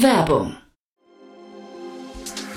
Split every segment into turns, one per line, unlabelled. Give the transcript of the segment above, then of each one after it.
Werbung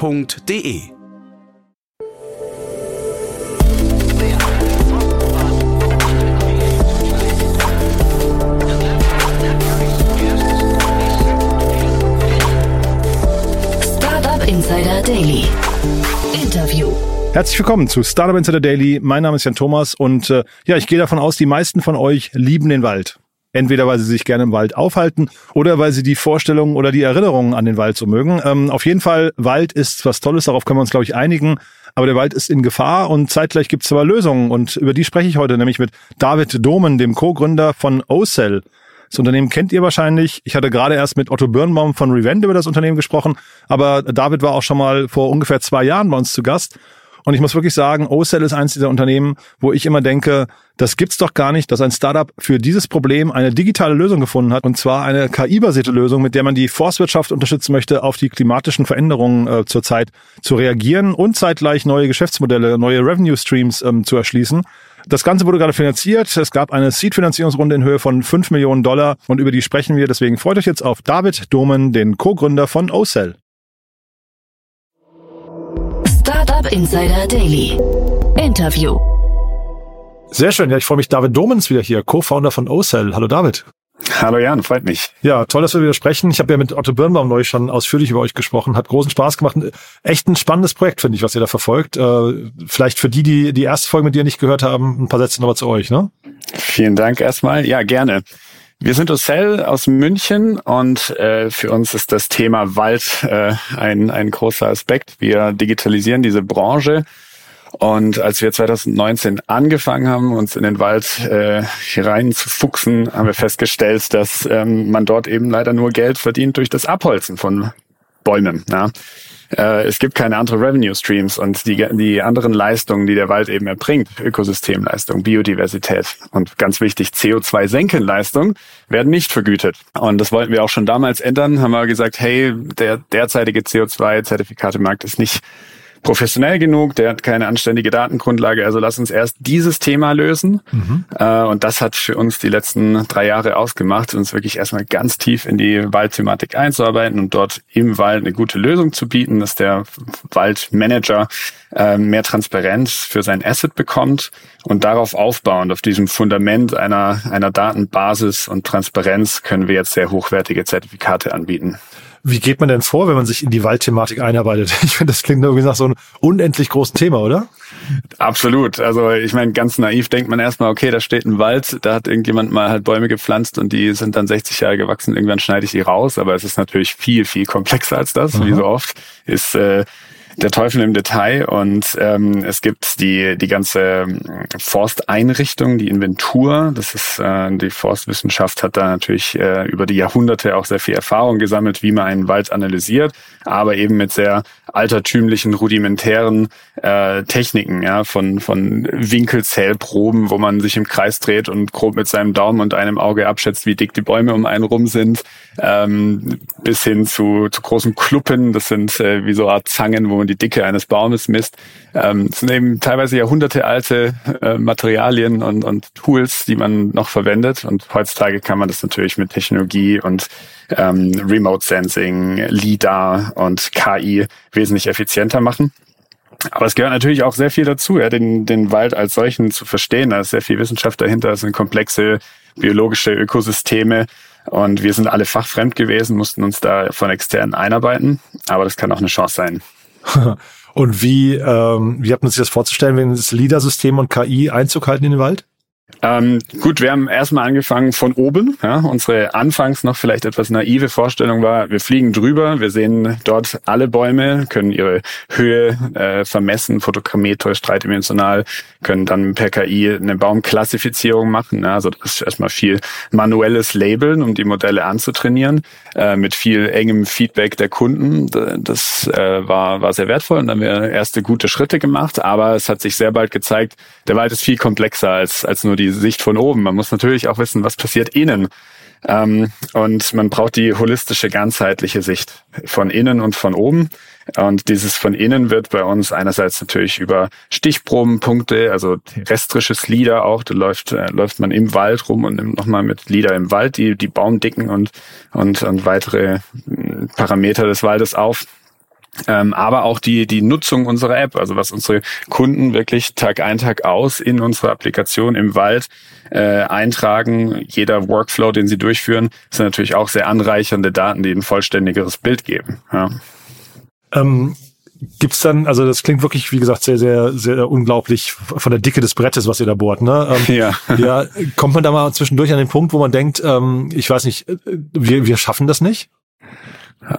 f.de.
Startup Insider Daily. Interview.
Herzlich willkommen zu Startup Insider Daily. Mein Name ist Jan Thomas und äh, ja, ich gehe davon aus, die meisten von euch lieben den Wald. Entweder weil sie sich gerne im Wald aufhalten oder weil sie die Vorstellungen oder die Erinnerungen an den Wald so mögen. Ähm, auf jeden Fall, Wald ist was Tolles, darauf können wir uns, glaube ich, einigen. Aber der Wald ist in Gefahr und zeitgleich gibt es aber Lösungen. Und über die spreche ich heute nämlich mit David Domen, dem Co-Gründer von OCell. Das Unternehmen kennt ihr wahrscheinlich. Ich hatte gerade erst mit Otto Birnbaum von Revent über das Unternehmen gesprochen, aber David war auch schon mal vor ungefähr zwei Jahren bei uns zu Gast. Und ich muss wirklich sagen, OCell ist eins dieser Unternehmen, wo ich immer denke, das gibt's doch gar nicht, dass ein Startup für dieses Problem eine digitale Lösung gefunden hat. Und zwar eine KI-basierte Lösung, mit der man die Forstwirtschaft unterstützen möchte, auf die klimatischen Veränderungen äh, zurzeit zu reagieren und zeitgleich neue Geschäftsmodelle, neue Revenue Streams ähm, zu erschließen. Das Ganze wurde gerade finanziert. Es gab eine Seed-Finanzierungsrunde in Höhe von 5 Millionen Dollar und über die sprechen wir. Deswegen freut euch jetzt auf David Domen, den Co-Gründer von OCell.
Startup Insider Daily. Interview.
Sehr schön. Ja, ich freue mich. David Domens wieder hier, Co-Founder von OCell. Hallo David.
Hallo Jan, freut mich.
Ja, toll, dass wir wieder sprechen. Ich habe ja mit Otto Birnbaum neulich schon ausführlich über euch gesprochen. Hat großen Spaß gemacht. Echt ein spannendes Projekt, finde ich, was ihr da verfolgt. Äh, vielleicht für die, die die erste Folge mit dir nicht gehört haben, ein paar Sätze nochmal zu euch, ne?
Vielen Dank erstmal. Ja, gerne. Wir sind Ocell aus München und äh, für uns ist das Thema Wald äh, ein, ein großer Aspekt. Wir digitalisieren diese Branche. Und als wir 2019 angefangen haben, uns in den Wald äh, hier rein zu fuchsen, haben wir festgestellt, dass ähm, man dort eben leider nur Geld verdient durch das Abholzen von Bäumen. Ja. Äh, es gibt keine anderen Revenue Streams und die, die anderen Leistungen, die der Wald eben erbringt, Ökosystemleistung, Biodiversität und ganz wichtig CO2-Senkenleistung, werden nicht vergütet. Und das wollten wir auch schon damals ändern, haben wir gesagt, hey, der derzeitige CO2-Zertifikatemarkt ist nicht professionell genug, der hat keine anständige Datengrundlage. Also lass uns erst dieses Thema lösen. Mhm. Äh, und das hat für uns die letzten drei Jahre ausgemacht, uns wirklich erstmal ganz tief in die Waldthematik einzuarbeiten und dort im Wald eine gute Lösung zu bieten, dass der Waldmanager äh, mehr Transparenz für sein Asset bekommt und darauf aufbauend, auf diesem Fundament einer, einer Datenbasis und Transparenz können wir jetzt sehr hochwertige Zertifikate anbieten.
Wie geht man denn vor, wenn man sich in die Waldthematik einarbeitet? Ich finde, das klingt irgendwie nach so einem unendlich großen Thema, oder?
Absolut. Also ich meine, ganz naiv denkt man erstmal, okay, da steht ein Wald, da hat irgendjemand mal halt Bäume gepflanzt und die sind dann 60 Jahre gewachsen, irgendwann schneide ich die raus, aber es ist natürlich viel, viel komplexer als das, Aha. wie so oft. Ist äh, der Teufel im Detail und ähm, es gibt die die ganze ähm, Forsteinrichtung, die Inventur. Das ist äh, die Forstwissenschaft hat da natürlich äh, über die Jahrhunderte auch sehr viel Erfahrung gesammelt, wie man einen Wald analysiert, aber eben mit sehr altertümlichen, rudimentären äh, Techniken, ja, von von Winkelzählproben, wo man sich im Kreis dreht und grob mit seinem Daumen und einem Auge abschätzt, wie dick die Bäume um einen rum sind, ähm, bis hin zu, zu großen Kluppen. Das sind äh, wie so Art Zangen, wo man die Dicke eines Baumes misst. Ähm, das sind eben teilweise Jahrhunderte alte äh, Materialien und, und Tools, die man noch verwendet. Und heutzutage kann man das natürlich mit Technologie und ähm, Remote Sensing, LIDAR und KI wesentlich effizienter machen. Aber es gehört natürlich auch sehr viel dazu, ja, den, den Wald als solchen zu verstehen. Da ist sehr viel Wissenschaft dahinter, es sind komplexe biologische Ökosysteme. Und wir sind alle fachfremd gewesen, mussten uns da von externen einarbeiten. Aber das kann auch eine Chance sein.
Und wie, ähm, wie habt ihr sich das vorzustellen, wenn das LIDAR-System und KI Einzug halten in den Wald?
Ähm, gut, wir haben erstmal angefangen von oben. Ja. Unsere anfangs noch vielleicht etwas naive Vorstellung war, wir fliegen drüber, wir sehen dort alle Bäume, können ihre Höhe äh, vermessen, fotogrammetrisch, dreidimensional, können dann per KI eine Baumklassifizierung machen. Ja. Also das ist erstmal viel manuelles Labeln, um die Modelle anzutrainieren, äh, mit viel engem Feedback der Kunden. Das äh, war, war sehr wertvoll und dann haben wir erste gute Schritte gemacht, aber es hat sich sehr bald gezeigt, der Wald ist viel komplexer als, als nur die Sicht von oben. Man muss natürlich auch wissen, was passiert innen. Ähm, und man braucht die holistische, ganzheitliche Sicht von innen und von oben. Und dieses von innen wird bei uns einerseits natürlich über Stichprobenpunkte, also terrestrisches Lieder auch, da läuft, äh, läuft man im Wald rum und nimmt nochmal mit Lieder im Wald die, die Baumdicken und, und, und weitere hm, Parameter des Waldes auf ähm, aber auch die, die Nutzung unserer App, also was unsere Kunden wirklich Tag ein, Tag aus in unserer Applikation im Wald äh, eintragen. Jeder Workflow, den sie durchführen, sind natürlich auch sehr anreichernde Daten, die ein vollständigeres Bild geben. Ja.
Ähm, gibt's dann, also das klingt wirklich, wie gesagt, sehr, sehr, sehr unglaublich von der Dicke des Brettes, was ihr da bohrt. Ne? Ähm, ja. ja. Kommt man da mal zwischendurch an den Punkt, wo man denkt, ähm, ich weiß nicht, äh, wir, wir schaffen das nicht?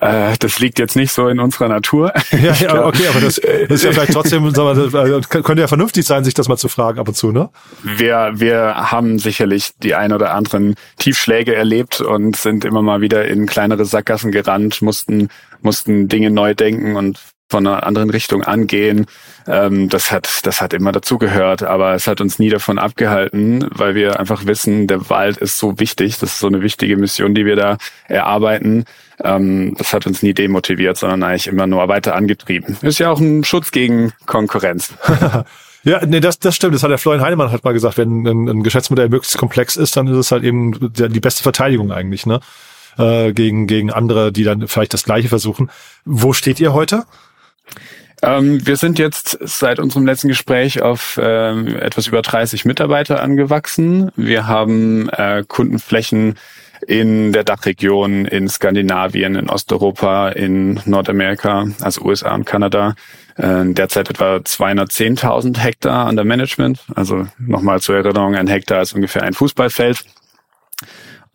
Äh, das liegt jetzt nicht so in unserer Natur.
Ja, ja okay, aber das, das ist ja vielleicht trotzdem, also, könnte ja vernünftig sein, sich das mal zu fragen ab und zu, ne?
Wir, wir haben sicherlich die ein oder anderen Tiefschläge erlebt und sind immer mal wieder in kleinere Sackgassen gerannt, mussten, mussten Dinge neu denken und von einer anderen Richtung angehen. Ähm, das hat, das hat immer dazugehört, aber es hat uns nie davon abgehalten, weil wir einfach wissen, der Wald ist so wichtig. Das ist so eine wichtige Mission, die wir da erarbeiten. Ähm, das hat uns nie demotiviert, sondern eigentlich immer nur weiter angetrieben. Ist ja auch ein Schutz gegen Konkurrenz.
Ja, nee, das, das stimmt. Das hat der Florian Heinemann hat mal gesagt, wenn ein, ein Geschäftsmodell möglichst komplex ist, dann ist es halt eben die beste Verteidigung eigentlich, ne? Äh, gegen, gegen andere, die dann vielleicht das Gleiche versuchen. Wo steht ihr heute?
Ähm, wir sind jetzt seit unserem letzten Gespräch auf ähm, etwas über 30 Mitarbeiter angewachsen. Wir haben äh, Kundenflächen in der Dachregion, in Skandinavien, in Osteuropa, in Nordamerika, also USA und Kanada. Äh, derzeit etwa 210.000 Hektar an der Management. Also nochmal zur Erinnerung, ein Hektar ist ungefähr ein Fußballfeld.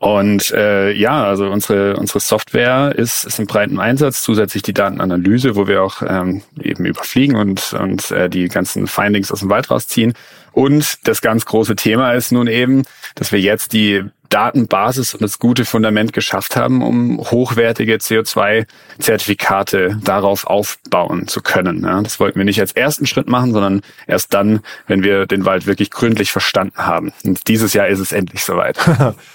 Und äh, ja, also unsere unsere Software ist, ist im breiten Einsatz, zusätzlich die Datenanalyse, wo wir auch ähm, eben überfliegen und, und äh, die ganzen Findings aus dem Wald rausziehen. Und das ganz große Thema ist nun eben, dass wir jetzt die Datenbasis und das gute Fundament geschafft haben, um hochwertige CO2-Zertifikate darauf aufbauen zu können. Ja, das wollten wir nicht als ersten Schritt machen, sondern erst dann, wenn wir den Wald wirklich gründlich verstanden haben. Und dieses Jahr ist es endlich soweit.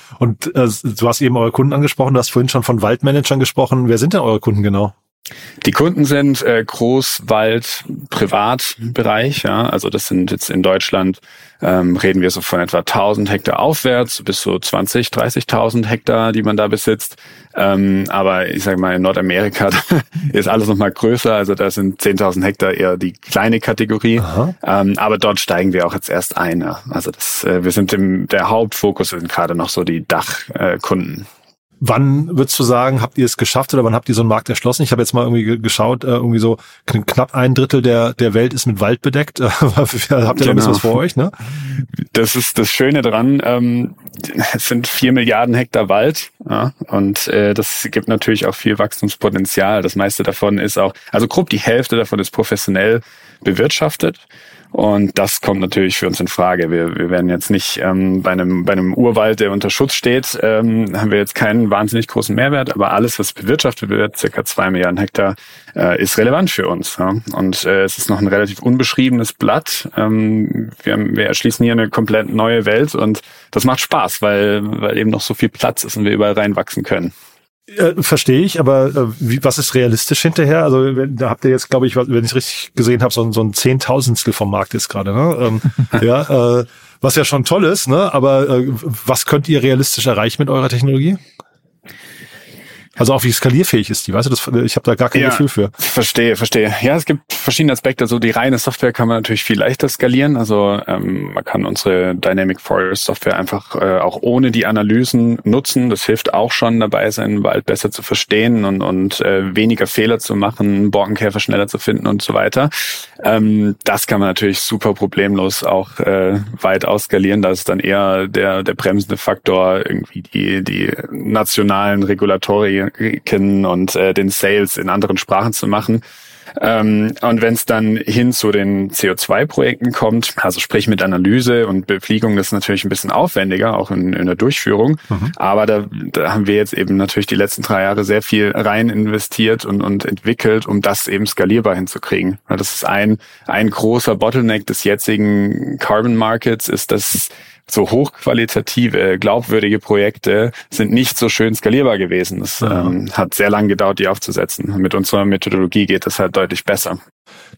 und äh, du hast eben eure Kunden angesprochen, du hast vorhin schon von Waldmanagern gesprochen. Wer sind denn eure Kunden genau?
Die Kunden sind äh, Großwald, Privatbereich, ja. Also das sind jetzt in Deutschland ähm, reden wir so von etwa 1000 Hektar aufwärts bis so 20, 30.000 Hektar, die man da besitzt. Ähm, aber ich sage mal, in Nordamerika ist alles noch mal größer. Also da sind 10.000 Hektar eher die kleine Kategorie. Ähm, aber dort steigen wir auch jetzt erst ein. Ja. Also das, äh, wir sind im, der Hauptfokus sind gerade noch so die Dachkunden. Äh,
Wann würdest du sagen, habt ihr es geschafft oder wann habt ihr so einen Markt erschlossen? Ich habe jetzt mal irgendwie geschaut, äh, irgendwie so knapp ein Drittel der, der Welt ist mit Wald bedeckt. habt ihr genau. noch ein bisschen was vor euch, ne?
Das ist das Schöne dran. Ähm, es sind vier Milliarden Hektar Wald ja, und äh, das gibt natürlich auch viel Wachstumspotenzial. Das meiste davon ist auch, also grob die Hälfte davon ist professionell bewirtschaftet. Und das kommt natürlich für uns in Frage. Wir, wir werden jetzt nicht ähm, bei, einem, bei einem Urwald, der unter Schutz steht, ähm, haben wir jetzt keinen wahnsinnig großen Mehrwert, aber alles, was bewirtschaftet wird, circa zwei Milliarden Hektar, äh, ist relevant für uns. Ja? Und äh, es ist noch ein relativ unbeschriebenes Blatt. Ähm, wir, wir erschließen hier eine komplett neue Welt und das macht Spaß, weil, weil eben noch so viel Platz ist und wir überall reinwachsen können.
Äh, Verstehe ich, aber äh, wie, was ist realistisch hinterher? Also da habt ihr jetzt, glaube ich, wenn ich es richtig gesehen habe, so, so ein Zehntausendstel vom Markt ist gerade. Ne? Ähm, ja, äh, was ja schon toll ist, ne? aber äh, was könnt ihr realistisch erreichen mit eurer Technologie? Also auch wie skalierfähig ist die, weißt du, das, ich habe da gar kein
Ja.
Gefühl für.
Verstehe, verstehe. Ja, es gibt verschiedene Aspekte. Also die reine Software kann man natürlich viel leichter skalieren. Also ähm, man kann unsere Dynamic Forest Software einfach äh, auch ohne die Analysen nutzen. Das hilft auch schon dabei, seinen Wald besser zu verstehen und, und äh, weniger Fehler zu machen, Borkenkäfer schneller zu finden und so weiter. Ähm, das kann man natürlich super problemlos auch äh, weit ausskalieren. Da ist dann eher der, der bremsende Faktor irgendwie die, die nationalen Regulatoriken und äh, den Sales in anderen Sprachen zu machen. Ähm, und wenn es dann hin zu den CO2-Projekten kommt, also sprich mit Analyse und Befliegung, das ist natürlich ein bisschen aufwendiger, auch in, in der Durchführung. Aber da, da haben wir jetzt eben natürlich die letzten drei Jahre sehr viel rein investiert und, und entwickelt, um das eben skalierbar hinzukriegen. Das ist ein, ein großer Bottleneck des jetzigen Carbon Markets, ist, dass so hochqualitative, glaubwürdige Projekte sind nicht so schön skalierbar gewesen. Das ähm, hat sehr lange gedauert, die aufzusetzen. Mit unserer Methodologie geht das halt deutlich besser.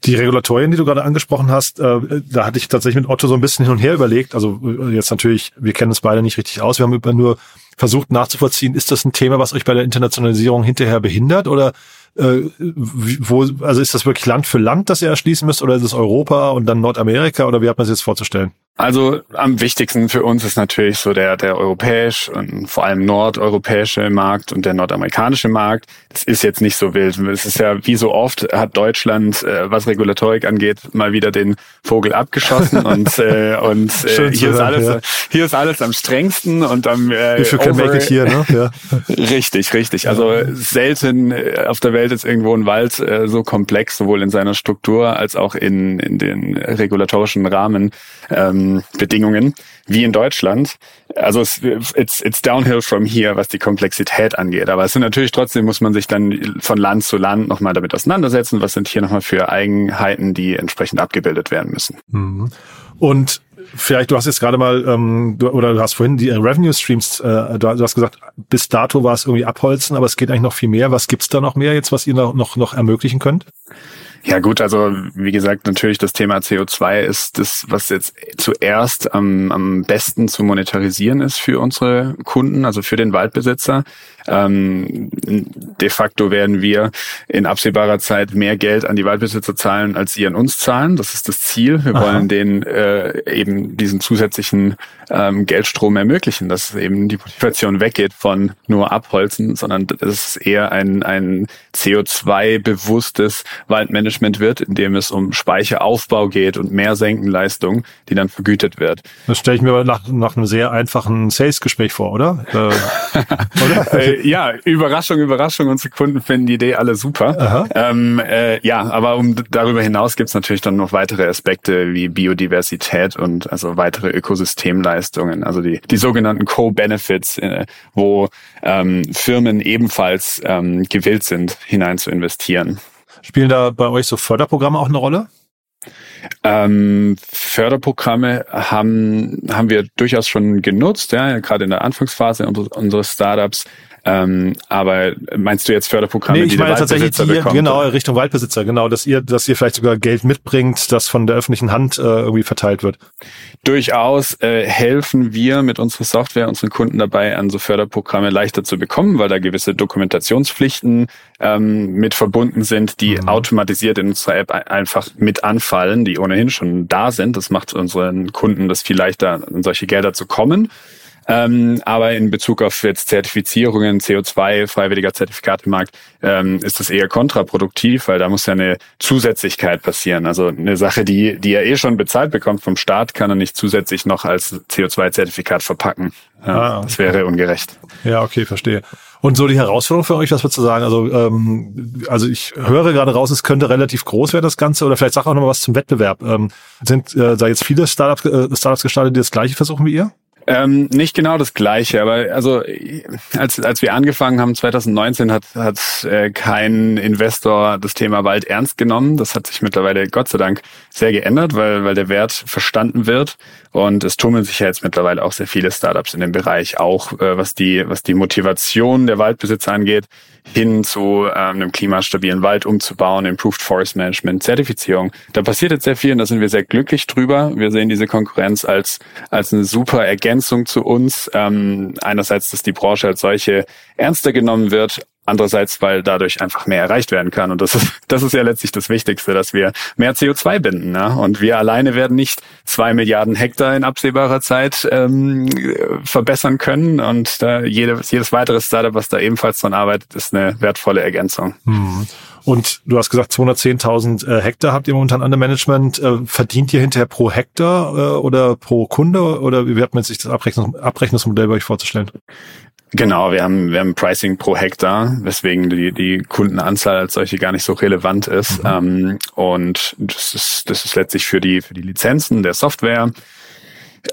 Die Regulatorien, die du gerade angesprochen hast, äh, da hatte ich tatsächlich mit Otto so ein bisschen hin und her überlegt. Also äh, jetzt natürlich, wir kennen uns beide nicht richtig aus. Wir haben nur versucht nachzuvollziehen, ist das ein Thema, was euch bei der Internationalisierung hinterher behindert oder äh, wo, also ist das wirklich Land für Land, das ihr erschließen müsst oder ist es Europa und dann Nordamerika oder wie hat man sich das vorzustellen?
Also am wichtigsten für uns ist natürlich so der, der europäisch und vor allem nordeuropäische Markt und der nordamerikanische Markt. Das ist jetzt nicht so wild. Es ist ja wie so oft hat Deutschland, äh, was Regulatorik angeht, mal wieder den Vogel abgeschossen und äh, und äh,
Schön
hier ist
hören,
alles
ja.
hier ist alles am strengsten und am äh,
If you can make
over-
it here, ne? Ja.
Richtig, richtig. Also selten äh, auf der Welt ist irgendwo ein Wald äh, so komplex, sowohl in seiner Struktur als auch in, in den regulatorischen Rahmen. Ähm, Bedingungen wie in Deutschland. Also es, it's, it's downhill from here, was die Komplexität angeht. Aber es sind natürlich trotzdem muss man sich dann von Land zu Land nochmal damit auseinandersetzen. Was sind hier nochmal für Eigenheiten, die entsprechend abgebildet werden müssen?
Und vielleicht, du hast jetzt gerade mal, ähm, du, oder du hast vorhin die äh, Revenue Streams, äh, du, hast gesagt, bis dato war es irgendwie abholzen, aber es geht eigentlich noch viel mehr. Was gibt's da noch mehr jetzt, was ihr noch, noch, noch ermöglichen könnt?
Ja gut, also wie gesagt, natürlich das Thema CO2 ist das, was jetzt zuerst am, am besten zu monetarisieren ist für unsere Kunden, also für den Waldbesitzer. Ähm, de facto werden wir in absehbarer Zeit mehr Geld an die Waldbesitzer zahlen, als sie an uns zahlen. Das ist das Ziel. Wir wollen denen äh, eben diesen zusätzlichen ähm, Geldstrom ermöglichen, dass eben die Motivation weggeht von nur abholzen, sondern dass es eher ein, ein CO2-bewusstes Waldmanagement wird, in dem es um Speicheraufbau geht und mehr Senkenleistung, die dann vergütet wird.
Das stelle ich mir nach, nach einem sehr einfachen Sales-Gespräch vor, oder? Äh, oder?
äh, ja, Überraschung, Überraschung, unsere Kunden finden die Idee alle super. Ähm, äh, ja, aber um darüber hinaus gibt's natürlich dann noch weitere Aspekte wie Biodiversität und also weitere Ökosystemleistungen, also die, die sogenannten Co-Benefits, äh, wo ähm, Firmen ebenfalls ähm, gewillt sind, hinein zu investieren.
Spielen da bei euch so Förderprogramme auch eine Rolle?
Ähm, Förderprogramme haben, haben wir durchaus schon genutzt, ja, gerade in der Anfangsphase unseres, unseres Startups. Ähm, aber meinst du jetzt Förderprogramme,
Nee, ich
die
meine tatsächlich die,
bekommt?
genau, Richtung Waldbesitzer, genau, dass ihr, dass ihr vielleicht sogar Geld mitbringt, das von der öffentlichen Hand äh, irgendwie verteilt wird.
Durchaus äh, helfen wir mit unserer Software unseren Kunden dabei, an so Förderprogramme leichter zu bekommen, weil da gewisse Dokumentationspflichten ähm, mit verbunden sind, die automatisiert in unserer App ein- einfach mit anfallen, die ohnehin schon da sind. Das macht unseren Kunden das viel leichter, an solche Gelder zu kommen. Ähm, aber in Bezug auf jetzt Zertifizierungen, CO2, freiwilliger Zertifikatemarkt, ähm, ist das eher kontraproduktiv, weil da muss ja eine Zusätzlichkeit passieren. Also eine Sache, die, die er eh schon bezahlt bekommt vom Staat, kann er nicht zusätzlich noch als CO2-Zertifikat verpacken. Ja,
Ah,
Das wäre ungerecht.
Ja, okay, verstehe. Und so die Herausforderung für euch, was würdest du sagen? Also, ähm, also ich höre gerade raus, es könnte relativ groß werden, das Ganze. Oder vielleicht sag auch noch mal was zum Wettbewerb. Ähm, sind äh, da jetzt viele Startups, äh, Startups gestartet, die das Gleiche versuchen wie ihr?
Ähm, nicht genau das Gleiche, aber also als, als wir angefangen haben 2019 hat, hat äh, kein Investor das Thema Wald ernst genommen. Das hat sich mittlerweile Gott sei Dank sehr geändert, weil, weil der Wert verstanden wird und es tummeln sich ja jetzt mittlerweile auch sehr viele Startups in dem Bereich, auch äh, was die was die Motivation der Waldbesitzer angeht, hin zu ähm, einem klimastabilen Wald umzubauen, Improved Forest Management, Zertifizierung. Da passiert jetzt sehr viel und da sind wir sehr glücklich drüber. Wir sehen diese Konkurrenz als, als eine super Ergänzung zu uns. Ähm, einerseits, dass die Branche als solche ernster genommen wird Andererseits, weil dadurch einfach mehr erreicht werden kann. Und das ist, das ist ja letztlich das Wichtigste, dass wir mehr CO2 binden. Ne? Und wir alleine werden nicht zwei Milliarden Hektar in absehbarer Zeit ähm, verbessern können. Und da jede, jedes weitere Startup, was da ebenfalls dran arbeitet, ist eine wertvolle Ergänzung.
Hm. Und du hast gesagt, 210.000 äh, Hektar habt ihr momentan under Management. Äh, verdient ihr hinterher pro Hektar äh, oder pro Kunde? Oder wie hat man sich das Abrechnungs Abrechnungsmodell bei euch vorzustellen?
Genau, wir haben, wir haben Pricing pro Hektar, weswegen die, die Kundenanzahl als solche gar nicht so relevant ist. Mhm. Ähm, und das ist, das ist letztlich für die, für die Lizenzen der Software.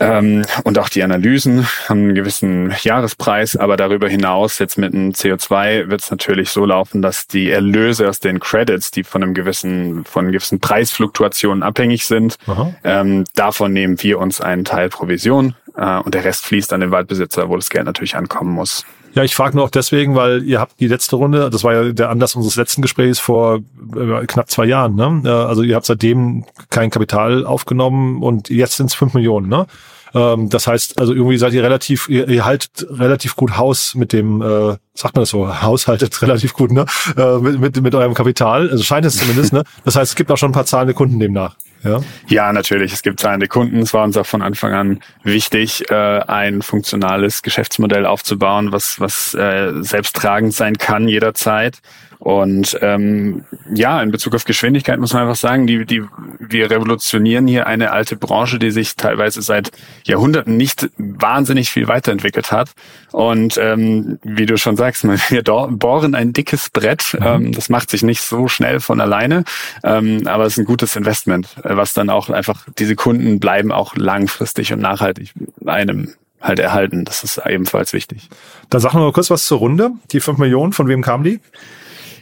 Ähm, und auch die Analysen haben einen gewissen Jahrespreis, aber darüber hinaus jetzt mit dem CO2 wird es natürlich so laufen, dass die Erlöse aus den Credits, die von einem gewissen, von gewissen Preisfluktuationen abhängig sind, ähm, davon nehmen wir uns einen Teil Provision äh, und der Rest fließt an den Waldbesitzer, wo das Geld natürlich ankommen muss.
Ja, ich frage nur auch deswegen, weil ihr habt die letzte Runde, das war ja der Anlass unseres letzten Gesprächs vor äh, knapp zwei Jahren, ne? Äh, also ihr habt seitdem kein Kapital aufgenommen und jetzt sind es fünf Millionen, ne? Ähm, das heißt, also irgendwie seid ihr relativ, ihr, ihr haltet relativ gut Haus mit dem, äh, sagt man das so, haushaltet relativ gut, ne? Äh, mit, mit, mit eurem Kapital. Also scheint es zumindest, ne? Das heißt, es gibt auch schon ein paar zahlende Kunden demnach. Ja?
ja, natürlich. Es gibt zahlende Kunden. Es war uns auch von Anfang an wichtig, äh, ein funktionales Geschäftsmodell aufzubauen, was, was äh, selbsttragend sein kann jederzeit. Und ähm, ja, in Bezug auf Geschwindigkeit muss man einfach sagen, die, die, wir revolutionieren hier eine alte Branche, die sich teilweise seit Jahrhunderten nicht wahnsinnig viel weiterentwickelt hat. Und ähm, wie du schon sagst, wir bohren ein dickes Brett. Mhm. Ähm, das macht sich nicht so schnell von alleine, ähm, aber es ist ein gutes Investment, was dann auch einfach diese Kunden bleiben auch langfristig und nachhaltig einem halt erhalten. Das ist ebenfalls wichtig.
Dann sag noch mal kurz was zur Runde. Die fünf Millionen, von wem kamen die?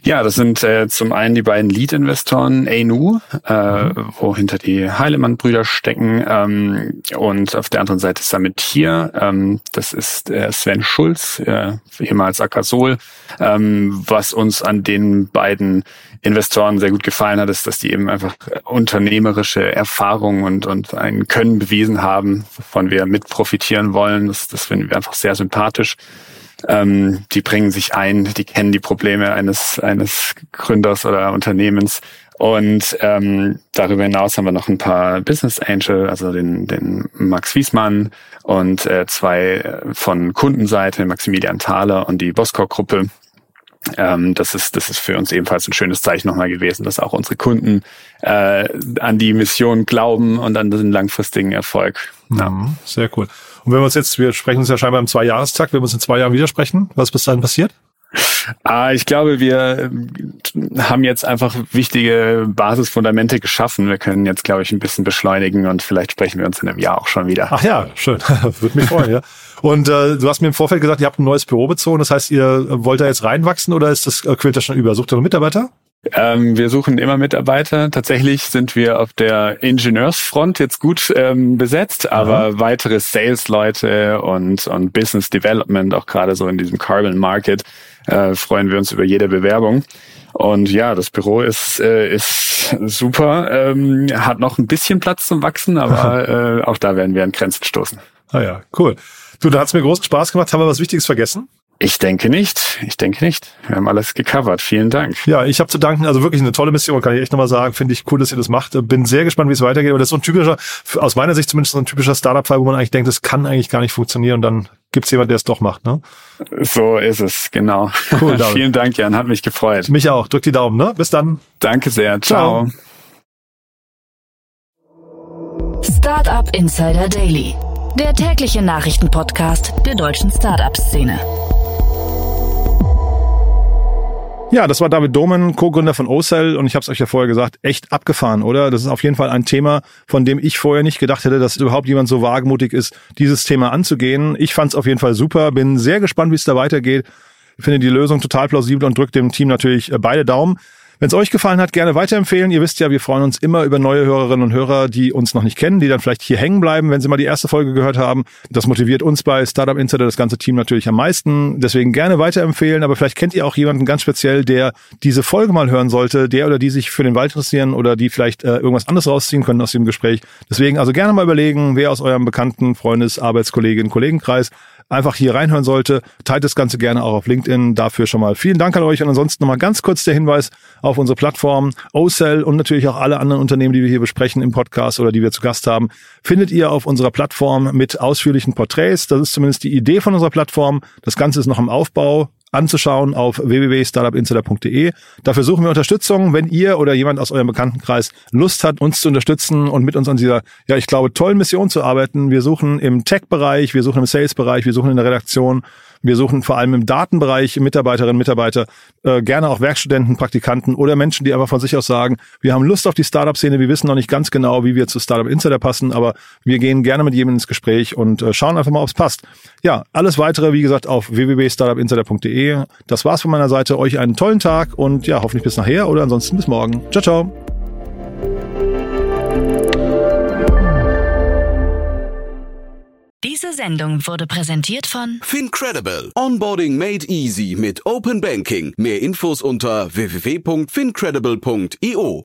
Ja, das sind äh, zum einen die beiden Lead-Investoren ANU, äh, mhm. wo hinter die Heilemann-Brüder stecken ähm, und auf der anderen Seite ist damit hier, ähm, das ist äh, Sven Schulz, äh, ehemals Akasol. Ähm, was uns an den beiden Investoren sehr gut gefallen hat, ist, dass die eben einfach unternehmerische Erfahrung und, und ein Können bewiesen haben, wovon wir mit profitieren wollen. Das, das finden wir einfach sehr sympathisch. Ähm, die bringen sich ein, die kennen die Probleme eines, eines Gründers oder Unternehmens. Und ähm, darüber hinaus haben wir noch ein paar Business Angel, also den, den Max Wiesmann und äh, zwei von Kundenseite, Maximilian Thaler und die Boskor-Gruppe. Ähm, das ist das ist für uns ebenfalls ein schönes Zeichen nochmal gewesen, dass auch unsere Kunden äh, an die Mission glauben und an den langfristigen Erfolg.
Ja. Mhm, sehr cool. Und wenn wir uns jetzt, wir sprechen uns ja scheinbar im Zweijahrestakt, wenn wir uns in zwei Jahren widersprechen, was bis dahin passiert?
Ah, ich glaube, wir ähm, haben jetzt einfach wichtige Basisfundamente geschaffen. Wir können jetzt, glaube ich, ein bisschen beschleunigen und vielleicht sprechen wir uns in einem Jahr auch schon wieder.
Ach ja, schön. Würde mich freuen, ja. Und äh, du hast mir im Vorfeld gesagt, ihr habt ein neues Büro bezogen. Das heißt, ihr wollt da jetzt reinwachsen oder ist das, äh, quillt das schon über? Sucht ihr noch Mitarbeiter?
Ähm, wir suchen immer Mitarbeiter. Tatsächlich sind wir auf der Ingenieursfront jetzt gut ähm, besetzt, aber Aha. weitere Sales-Leute und, und Business Development, auch gerade so in diesem Carbon Market, äh, freuen wir uns über jede Bewerbung. Und ja, das Büro ist, äh, ist super, ähm, hat noch ein bisschen Platz zum Wachsen, aber äh, auch da werden wir an Grenzen stoßen.
Ah ja, cool. Du, da hat's mir großen Spaß gemacht. Haben wir was Wichtiges vergessen?
Ich denke nicht. Ich denke nicht. Wir haben alles gecovert. Vielen Dank.
Ja, ich habe zu danken. Also wirklich eine tolle Mission, kann ich echt nochmal sagen. Finde ich cool, dass ihr das macht. Bin sehr gespannt, wie es weitergeht. Aber das ist so ein typischer, aus meiner Sicht zumindest so ein typischer Startup-Fall, wo man eigentlich denkt, das kann eigentlich gar nicht funktionieren. Und dann gibt's jemand, der es doch macht. Ne?
So ist es, genau. Cool, Vielen Dank, Jan. Hat mich gefreut.
Mich auch. Drück die Daumen. Ne? Bis dann.
Danke sehr. Ciao.
Ciao. Startup Insider Daily. Der tägliche Nachrichtenpodcast der deutschen Startup-Szene.
Ja, das war David Domen, Co-Gründer von OCell und ich habe es euch ja vorher gesagt, echt abgefahren, oder? Das ist auf jeden Fall ein Thema, von dem ich vorher nicht gedacht hätte, dass überhaupt jemand so wagemutig ist, dieses Thema anzugehen. Ich fand es auf jeden Fall super, bin sehr gespannt, wie es da weitergeht. Ich finde die Lösung total plausibel und drücke dem Team natürlich äh, beide Daumen. Wenn es euch gefallen hat, gerne weiterempfehlen. Ihr wisst ja, wir freuen uns immer über neue Hörerinnen und Hörer, die uns noch nicht kennen, die dann vielleicht hier hängen bleiben, wenn sie mal die erste Folge gehört haben. Das motiviert uns bei Startup Insider, das ganze Team natürlich am meisten. Deswegen gerne weiterempfehlen. Aber vielleicht kennt ihr auch jemanden ganz speziell, der diese Folge mal hören sollte, der oder die sich für den Wald interessieren oder die vielleicht äh, irgendwas anderes rausziehen können aus dem Gespräch. Deswegen also gerne mal überlegen, wer aus eurem bekannten Freundes-, Arbeitskollegen, Kollegenkreis einfach hier reinhören sollte. Teilt das Ganze gerne auch auf LinkedIn. Dafür schon mal vielen Dank an euch und ansonsten nochmal ganz kurz der Hinweis auf unsere Plattform OCell und natürlich auch alle anderen Unternehmen, die wir hier besprechen im Podcast oder die wir zu Gast haben, findet ihr auf unserer Plattform mit ausführlichen Porträts. Das ist zumindest die Idee von unserer Plattform. Das Ganze ist noch im Aufbau anzuschauen auf www.startupinsider.de. Dafür suchen wir Unterstützung, wenn ihr oder jemand aus eurem Bekanntenkreis Lust hat, uns zu unterstützen und mit uns an dieser, ja, ich glaube, tollen Mission zu arbeiten. Wir suchen im Tech-Bereich, wir suchen im Sales-Bereich, wir suchen in der Redaktion, wir suchen vor allem im Datenbereich Mitarbeiterinnen, Mitarbeiter, äh, gerne auch Werkstudenten, Praktikanten oder Menschen, die einfach von sich aus sagen, wir haben Lust auf die Startup-Szene, wir wissen noch nicht ganz genau, wie wir zu Startup Insider passen, aber wir gehen gerne mit jedem ins Gespräch und äh, schauen einfach mal, ob es passt. Ja, alles weitere, wie gesagt, auf www.startupinsider.de. Das war's von meiner Seite. Euch einen tollen Tag und ja, hoffentlich bis nachher oder ansonsten bis morgen. Ciao, ciao.
Diese Sendung wurde präsentiert von
Fincredible. Onboarding made easy mit Open Banking. Mehr Infos unter www.fincredible.io.